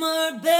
summer bed.